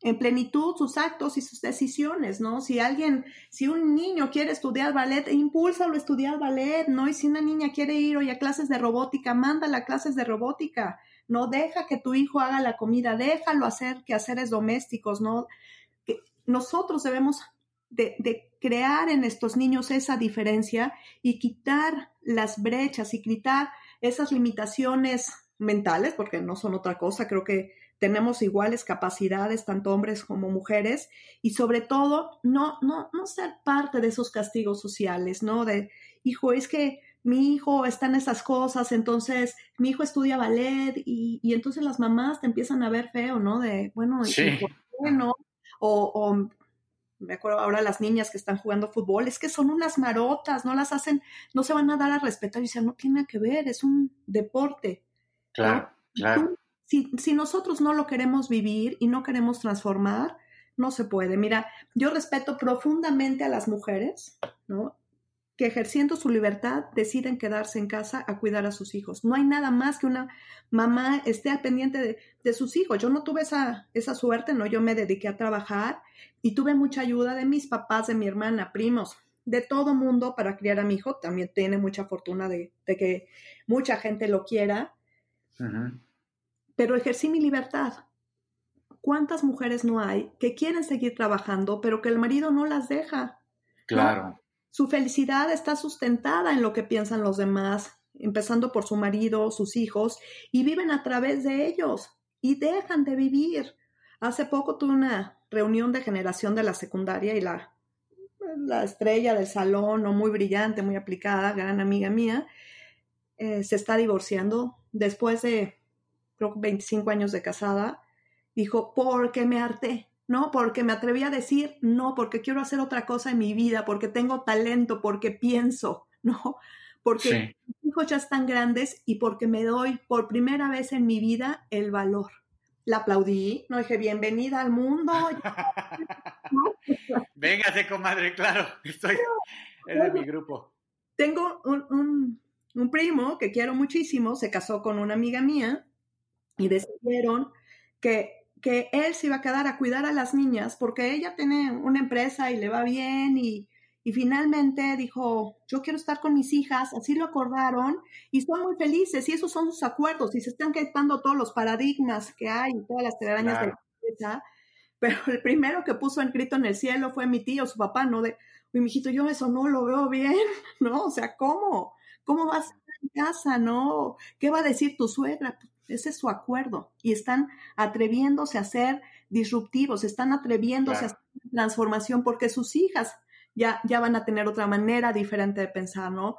en plenitud sus actos y sus decisiones, ¿no? Si alguien, si un niño quiere estudiar ballet, impúlsalo a estudiar ballet, ¿no? Y si una niña quiere ir hoy a clases de robótica, mándala a clases de robótica, no deja que tu hijo haga la comida, déjalo hacer quehaceres domésticos, ¿no? Nosotros debemos de, de crear en estos niños esa diferencia y quitar las brechas y quitar esas limitaciones mentales, porque no son otra cosa, creo que tenemos iguales capacidades, tanto hombres como mujeres, y sobre todo no, no, no ser parte de esos castigos sociales, ¿no? De, hijo, es que mi hijo está en esas cosas, entonces mi hijo estudia ballet y, y entonces las mamás te empiezan a ver feo, ¿no? De, bueno, sí. ¿por qué no? O, o, me acuerdo ahora las niñas que están jugando fútbol, es que son unas marotas, no las hacen, no se van a dar a respetar y dicen, no tiene que ver, es un deporte. Claro, claro. Si, si nosotros no lo queremos vivir y no queremos transformar, no se puede. Mira, yo respeto profundamente a las mujeres, ¿no? que ejerciendo su libertad deciden quedarse en casa a cuidar a sus hijos. No hay nada más que una mamá esté al pendiente de, de, sus hijos. Yo no tuve esa, esa suerte, ¿no? Yo me dediqué a trabajar y tuve mucha ayuda de mis papás, de mi hermana, primos, de todo mundo para criar a mi hijo. También tiene mucha fortuna de, de que mucha gente lo quiera. Uh -huh. Pero ejercí mi libertad. ¿Cuántas mujeres no hay que quieren seguir trabajando, pero que el marido no las deja? Claro. ¿no? Su felicidad está sustentada en lo que piensan los demás, empezando por su marido, sus hijos, y viven a través de ellos y dejan de vivir. Hace poco tuve una reunión de generación de la secundaria y la, la estrella del salón, no muy brillante, muy aplicada, gran amiga mía, eh, se está divorciando después de, creo, 25 años de casada. Dijo, porque me harté, ¿no? Porque me atreví a decir no, porque quiero hacer otra cosa en mi vida, porque tengo talento, porque pienso, ¿no? Porque sí. mis hijos ya están grandes y porque me doy por primera vez en mi vida el valor. La aplaudí, no dije bienvenida al mundo. ¿no? Véngase, comadre, claro, estoy, es de mi grupo. Tengo un, un, un primo que quiero muchísimo, se casó con una amiga mía y decidieron que que él se iba a quedar a cuidar a las niñas porque ella tiene una empresa y le va bien y, y, finalmente dijo, yo quiero estar con mis hijas, así lo acordaron y son muy felices y esos son sus acuerdos y se están quitando todos los paradigmas que hay y todas las telarañas claro. de la empresa. Pero el primero que puso el grito en el cielo fue mi tío, su papá, ¿no? De, mi mijito, yo eso no lo veo bien, ¿no? O sea, ¿cómo? ¿Cómo vas a estar en casa, no? ¿Qué va a decir tu suegra? Ese es su acuerdo. Y están atreviéndose a ser disruptivos, están atreviéndose claro. a hacer transformación porque sus hijas ya, ya van a tener otra manera diferente de pensar, ¿no?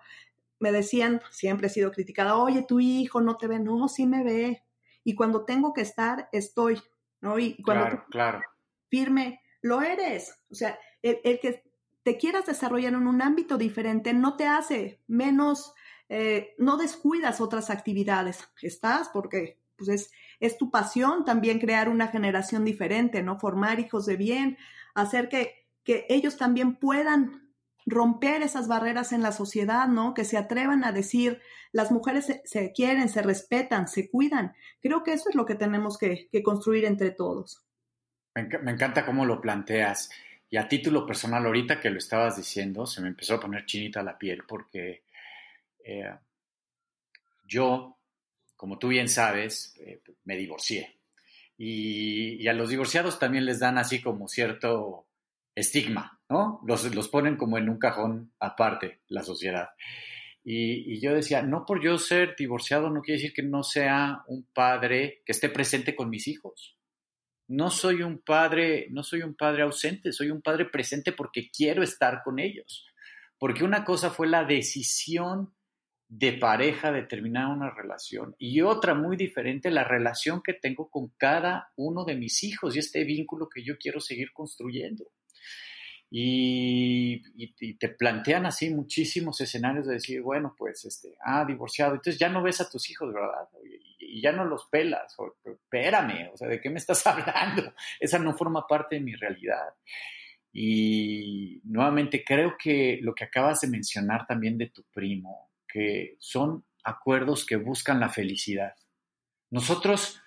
Me decían, siempre he sido criticada, oye, tu hijo no te ve, no, sí me ve. Y cuando tengo que estar, estoy, ¿no? Y cuando claro, claro. firme, lo eres. O sea, el, el, que te quieras desarrollar en un ámbito diferente no te hace menos eh, no descuidas otras actividades. Estás porque pues es, es tu pasión también crear una generación diferente, ¿no? Formar hijos de bien, hacer que, que ellos también puedan romper esas barreras en la sociedad, ¿no? Que se atrevan a decir, las mujeres se, quieren, se respetan, se cuidan. Creo que eso es lo que tenemos que, que construir entre todos. Me, me encanta cómo lo planteas. Y a título personal, ahorita que lo estabas diciendo, se me empezó a poner chinita la piel porque eh, yo, como tú bien sabes, eh, me divorcié. Y, y, a los divorciados también les dan así como cierto estigma, ¿no? Los, los ponen como en un cajón aparte, la sociedad. Y, y, yo decía, no por yo ser divorciado no quiere decir que no sea un padre que esté presente con mis hijos. No soy un padre, no soy un padre ausente, soy un padre presente porque quiero estar con ellos. Porque una cosa fue la decisión de pareja de terminar una relación y otra muy diferente, la relación que tengo con cada uno de mis hijos y este vínculo que yo quiero seguir construyendo. Y, te plantean así muchísimos escenarios de decir, bueno, pues, este, ah, divorciado, entonces ya no ves a tus hijos, ¿verdad? Y, y ya no los pelas, o, espérame, o sea, ¿de qué me estás hablando? Esa no forma parte de mi realidad. Y nuevamente creo que lo que acabas de mencionar también de tu primo, que son acuerdos que buscan la felicidad. Nosotros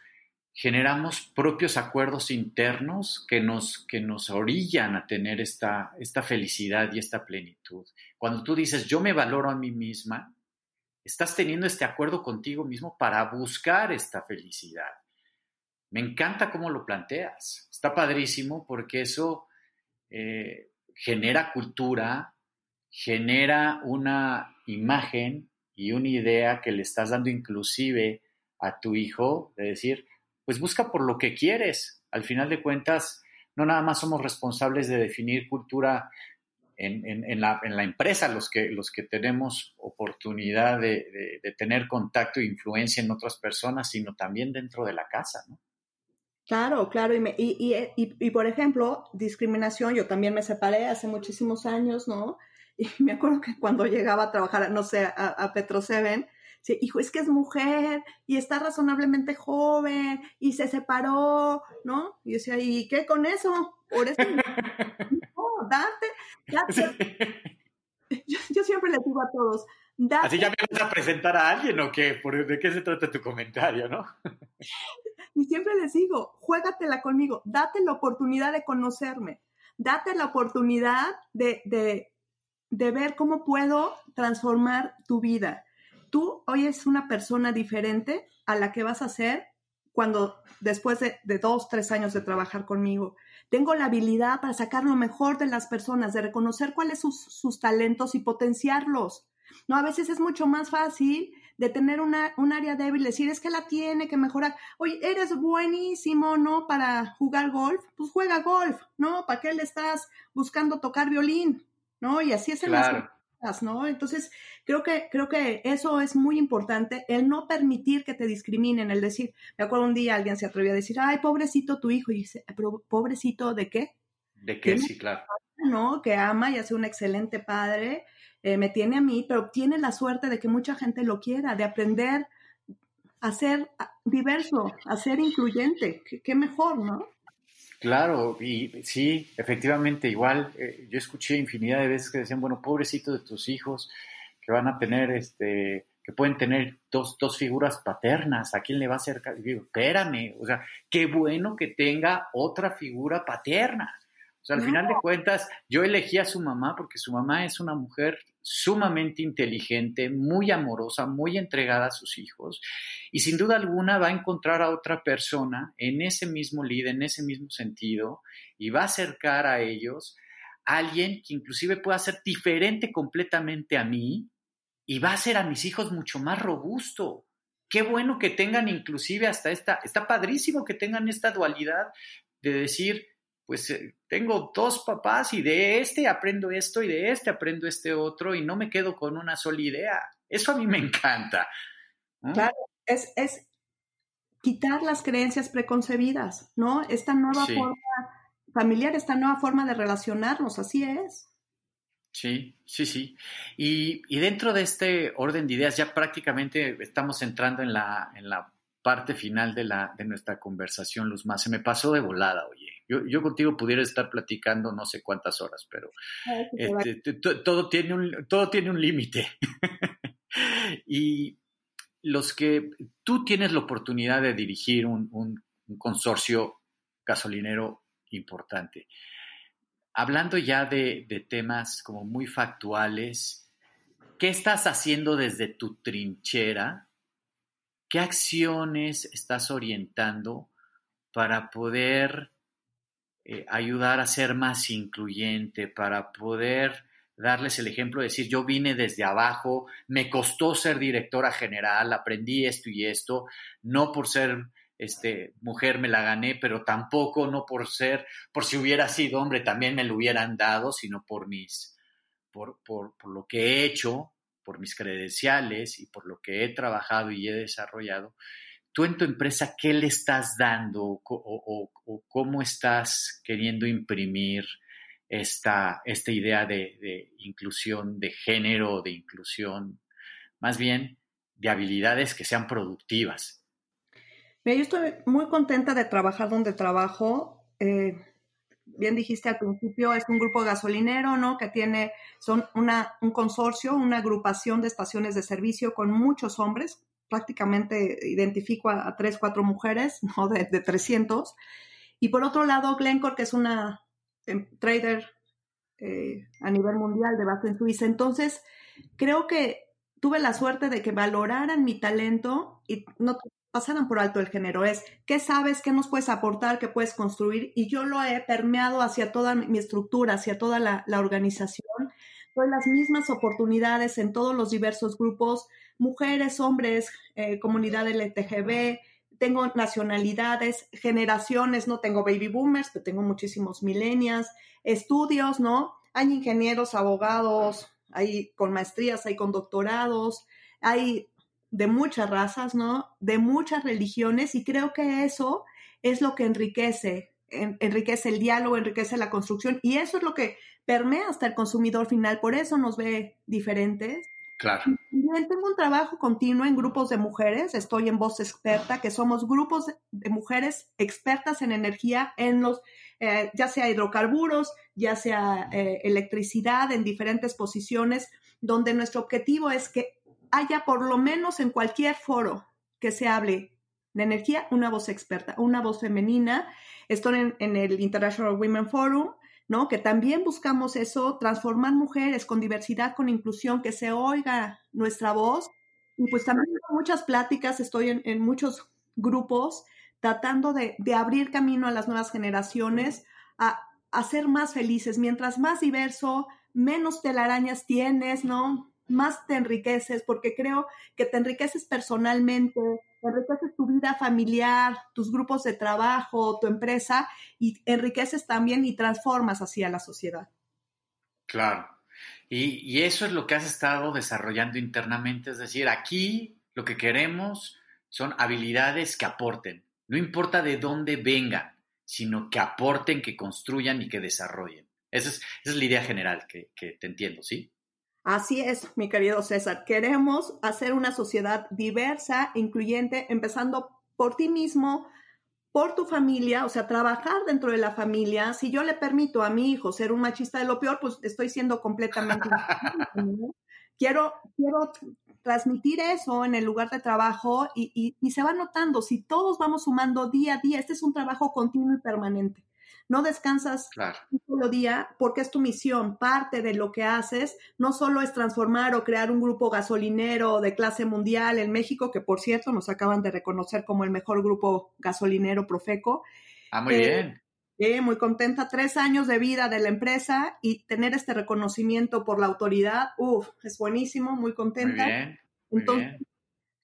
generamos propios acuerdos internos que nos, que nos orillan a tener esta, esta felicidad y esta plenitud. Cuando tú dices, yo me valoro a mí misma, estás teniendo este acuerdo contigo mismo para buscar esta felicidad. Me encanta cómo lo planteas. Está padrísimo porque eso eh, genera cultura, genera una imagen y una idea que le estás dando inclusive a tu hijo de decir, pues busca por lo que quieres. Al final de cuentas, no nada más somos responsables de definir cultura en, la, empresa, los que, los que tenemos oportunidad de, tener contacto e influencia en otras personas, sino también dentro de la casa, ¿no? Claro, claro. Y, y, por ejemplo, discriminación, yo también me separé hace muchísimos años, ¿no? Y me acuerdo que cuando llegaba a trabajar, no sé, a, a Petro Seven, Sí, hijo, es que es mujer y está razonablemente joven y se separó, ¿no? Y yo decía, ¿y qué con eso? Por eso, no, date, date. Yo, siempre le digo a todos, date. Así ya me vas a presentar a alguien o qué, ¿de qué se trata tu comentario, no? Y siempre les digo, juégatela conmigo, date la oportunidad de conocerme, date la oportunidad de, de, de ver cómo puedo transformar tu vida tú hoy es una persona diferente a la que vas a ser cuando después de, dos, tres años de trabajar conmigo. Tengo la habilidad para sacar lo mejor de las personas, de reconocer cuáles son sus, talentos y potenciarlos. No, a veces es mucho más fácil de tener una, un área débil, decir es que la tiene que mejorar. Oye, eres buenísimo, ¿no? Para jugar golf, pues juega golf, ¿no? ¿Para qué le estás buscando tocar violín? ¿No? Y así es el claro. ¿no? Entonces, creo que, creo que eso es muy importante, el no permitir que te discriminen, el decir, me acuerdo un día alguien se atrevió a decir, ay, pobrecito tu hijo, y dice, pero pobrecito de qué? De qué, sí, claro. ¿no? Que ama y hace un excelente padre, eh, me tiene a mí, pero tiene la suerte de que mucha gente lo quiera, de aprender a ser diverso, a ser incluyente, qué mejor, ¿no? Claro, y sí, efectivamente, igual eh, yo escuché infinidad de veces que decían, bueno, pobrecito de tus hijos, que van a tener, este, que pueden tener dos, dos figuras paternas, ¿a quién le va a hacer? Digo, espérame, o sea, qué bueno que tenga otra figura paterna. O sea, al final de cuentas, yo elegí a su mamá porque su mamá es una mujer sumamente inteligente, muy amorosa, muy entregada a sus hijos y sin duda alguna va a encontrar a otra persona en ese mismo líder, en ese mismo sentido y va a acercar a ellos a alguien que inclusive pueda ser diferente completamente a mí y va a hacer a mis hijos mucho más robusto. Qué bueno que tengan inclusive hasta esta, está padrísimo que tengan esta dualidad de decir, pues eh, tengo dos papás y de este aprendo esto y de este aprendo este otro y no me quedo con una sola idea. Eso a mí me encanta. Claro, es, es, quitar las creencias preconcebidas, ¿no? Esta nueva forma familiar, esta nueva forma de relacionarnos, así es. Sí, sí, sí. Y, y, dentro de este orden de ideas, ya prácticamente estamos entrando en la, en la parte final de, la, de nuestra conversación, Luzma. Se me pasó de volada, oye. Yo, yo contigo pudiera estar platicando no sé cuántas horas, pero este, todo tiene un, todo tiene un límite. y los que tú tienes la oportunidad de dirigir un, un, consorcio gasolinero importante. Hablando ya de, de temas como muy factuales, ¿qué estás haciendo desde tu trinchera ¿Qué acciones estás orientando para poder eh, ayudar a ser más incluyente, para poder darles el ejemplo de decir, yo vine desde abajo, me costó ser directora general, aprendí esto y esto, no por ser este, mujer me la gané, pero tampoco no por ser, por si hubiera sido hombre también me lo hubieran dado, sino por mis, por, por, por lo que he hecho, por mis credenciales y por lo que he trabajado y he desarrollado, tú en tu empresa, ¿qué le estás dando o, cómo estás queriendo imprimir esta, esta idea de, inclusión de género, de inclusión, más bien de habilidades que sean productivas? yo estoy muy contenta de trabajar donde trabajo. Eh, bien dijiste al principio, es un grupo gasolinero, ¿no? Que tiene, son una, un consorcio, una agrupación de estaciones de servicio con muchos hombres. Prácticamente identifico a, tres, cuatro mujeres, ¿no? De, de 300. Y por otro lado, Glencore, que es una em, trader eh, a nivel mundial de base en Suiza. Entonces, creo que tuve la suerte de que valoraran mi talento y no pasaran por alto el género, es qué sabes, qué nos puedes aportar, qué puedes construir, y yo lo he permeado hacia toda mi estructura, hacia toda la, organización, doy las mismas oportunidades en todos los diversos grupos, mujeres, hombres, eh, comunidad LTGB, tengo nacionalidades, generaciones, no tengo baby boomers, pero tengo muchísimos millennials, estudios, ¿no? Hay ingenieros, abogados, hay con maestrías, hay con doctorados, hay de muchas razas, ¿no? De muchas religiones y creo que eso es lo que enriquece, enriquece el diálogo, enriquece la construcción y eso es lo que permea hasta el consumidor final, por eso nos ve diferentes. Claro. Bien, tengo un trabajo continuo en grupos de mujeres, estoy en Voz Experta, que somos grupos de mujeres expertas en energía, en los, eh, ya sea hidrocarburos, ya sea eh, electricidad, en diferentes posiciones, donde nuestro objetivo es que haya por lo menos en cualquier foro que se hable de energía, una voz experta, una voz femenina. Estoy en, el International Women Forum, ¿no? Que también buscamos eso, transformar mujeres con diversidad, con inclusión, que se oiga nuestra voz. Y pues también muchas pláticas, estoy en, muchos grupos tratando de, abrir camino a las nuevas generaciones, a, a ser más felices. Mientras más diverso, menos telarañas tienes, ¿no? más te enriqueces, porque creo que te enriqueces personalmente, enriqueces tu vida familiar, tus grupos de trabajo, tu empresa, y enriqueces también y transformas así a la sociedad. Claro. Y, y eso es lo que has estado desarrollando internamente, es decir, aquí lo que queremos son habilidades que aporten, no importa de dónde vengan, sino que aporten, que construyan y que desarrollen. Esa es, esa es la idea general que, que te entiendo, ¿sí? Así es, mi querido César. Queremos hacer una sociedad diversa, incluyente, empezando por ti mismo, por tu familia, o sea, trabajar dentro de la familia. Si yo le permito a mi hijo ser un machista de lo peor, pues estoy siendo completamente... quiero, quiero transmitir eso en el lugar de trabajo y, y, y se va notando, si todos vamos sumando día a día, este es un trabajo continuo y permanente no descansas un solo día porque es tu misión, parte de lo que haces, no solo es transformar o crear un grupo gasolinero de clase mundial en México, que por cierto nos acaban de reconocer como el mejor grupo gasolinero Profeco. Ah, muy bien. Eh, muy contenta, tres años de vida de la empresa y tener este reconocimiento por la autoridad, uff, es buenísimo, muy contenta. Muy bien, Entonces,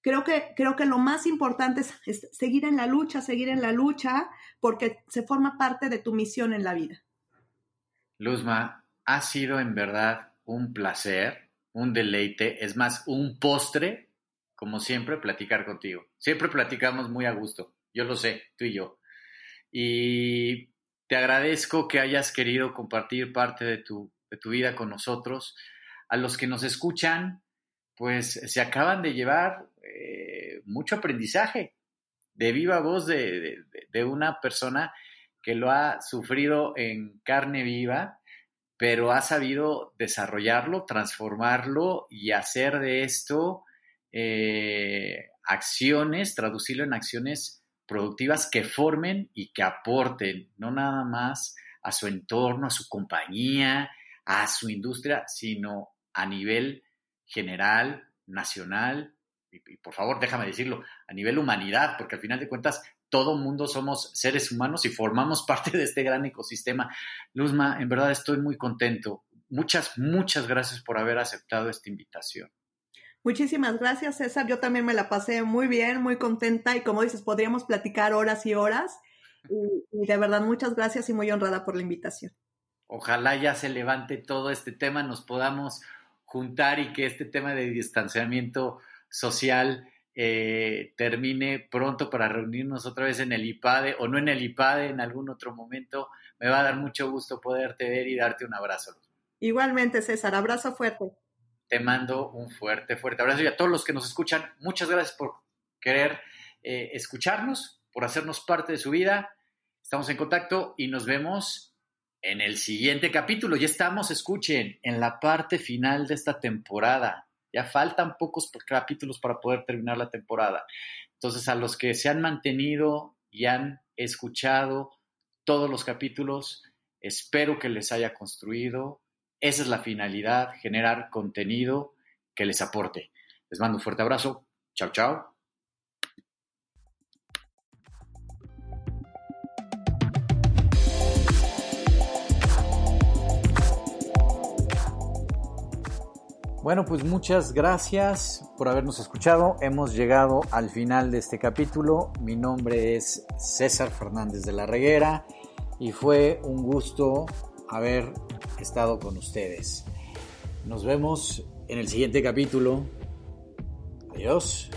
creo que, creo que lo más importante es, seguir en la lucha, seguir en la lucha, porque se forma parte de tu misión en la vida. Luzma, ha sido en verdad un placer, un deleite, es más, un postre, como siempre, platicar contigo. Siempre platicamos muy a gusto, yo lo sé, tú y yo. Y te agradezco que hayas querido compartir parte de tu, de tu vida con nosotros. A los que nos escuchan, pues se acaban de llevar eh, mucho aprendizaje de viva voz de, una persona que lo ha sufrido en carne viva, pero ha sabido desarrollarlo, transformarlo y hacer de esto eh, acciones, traducirlo en acciones productivas que formen y que aporten, no nada más a su entorno, a su compañía, a su industria, sino a nivel general, nacional, y, por favor déjame decirlo, a nivel humanidad, porque al final de cuentas todo mundo somos seres humanos y formamos parte de este gran ecosistema. Luzma, en verdad estoy muy contento. Muchas, muchas gracias por haber aceptado esta invitación. Muchísimas gracias, César. Yo también me la pasé muy bien, muy contenta y como dices, podríamos platicar horas y horas. y de verdad, muchas gracias y muy honrada por la invitación. Ojalá ya se levante todo este tema, nos podamos juntar y que este tema de distanciamiento social eh, termine pronto para reunirnos otra vez en el IPADE o no en el IPADE en algún otro momento. Me va a dar mucho gusto poderte ver y darte un abrazo. Igualmente, César, abrazo fuerte. Te mando un fuerte, fuerte abrazo y a todos los que nos escuchan, muchas gracias por querer eh, escucharnos, por hacernos parte de su vida. Estamos en contacto y nos vemos en el siguiente capítulo. Ya estamos, escuchen, en la parte final de esta temporada. Ya faltan pocos capítulos para poder terminar la temporada. Entonces, a los que se han mantenido y han escuchado todos los capítulos, espero que les haya construido. Esa es la finalidad, generar contenido que les aporte. Les mando un fuerte abrazo. Chao, chao. Bueno, pues muchas gracias por habernos escuchado. Hemos llegado al final de este capítulo. Mi nombre es César Fernández de la Reguera y fue un gusto haber estado con ustedes. Nos vemos en el siguiente capítulo. Adiós.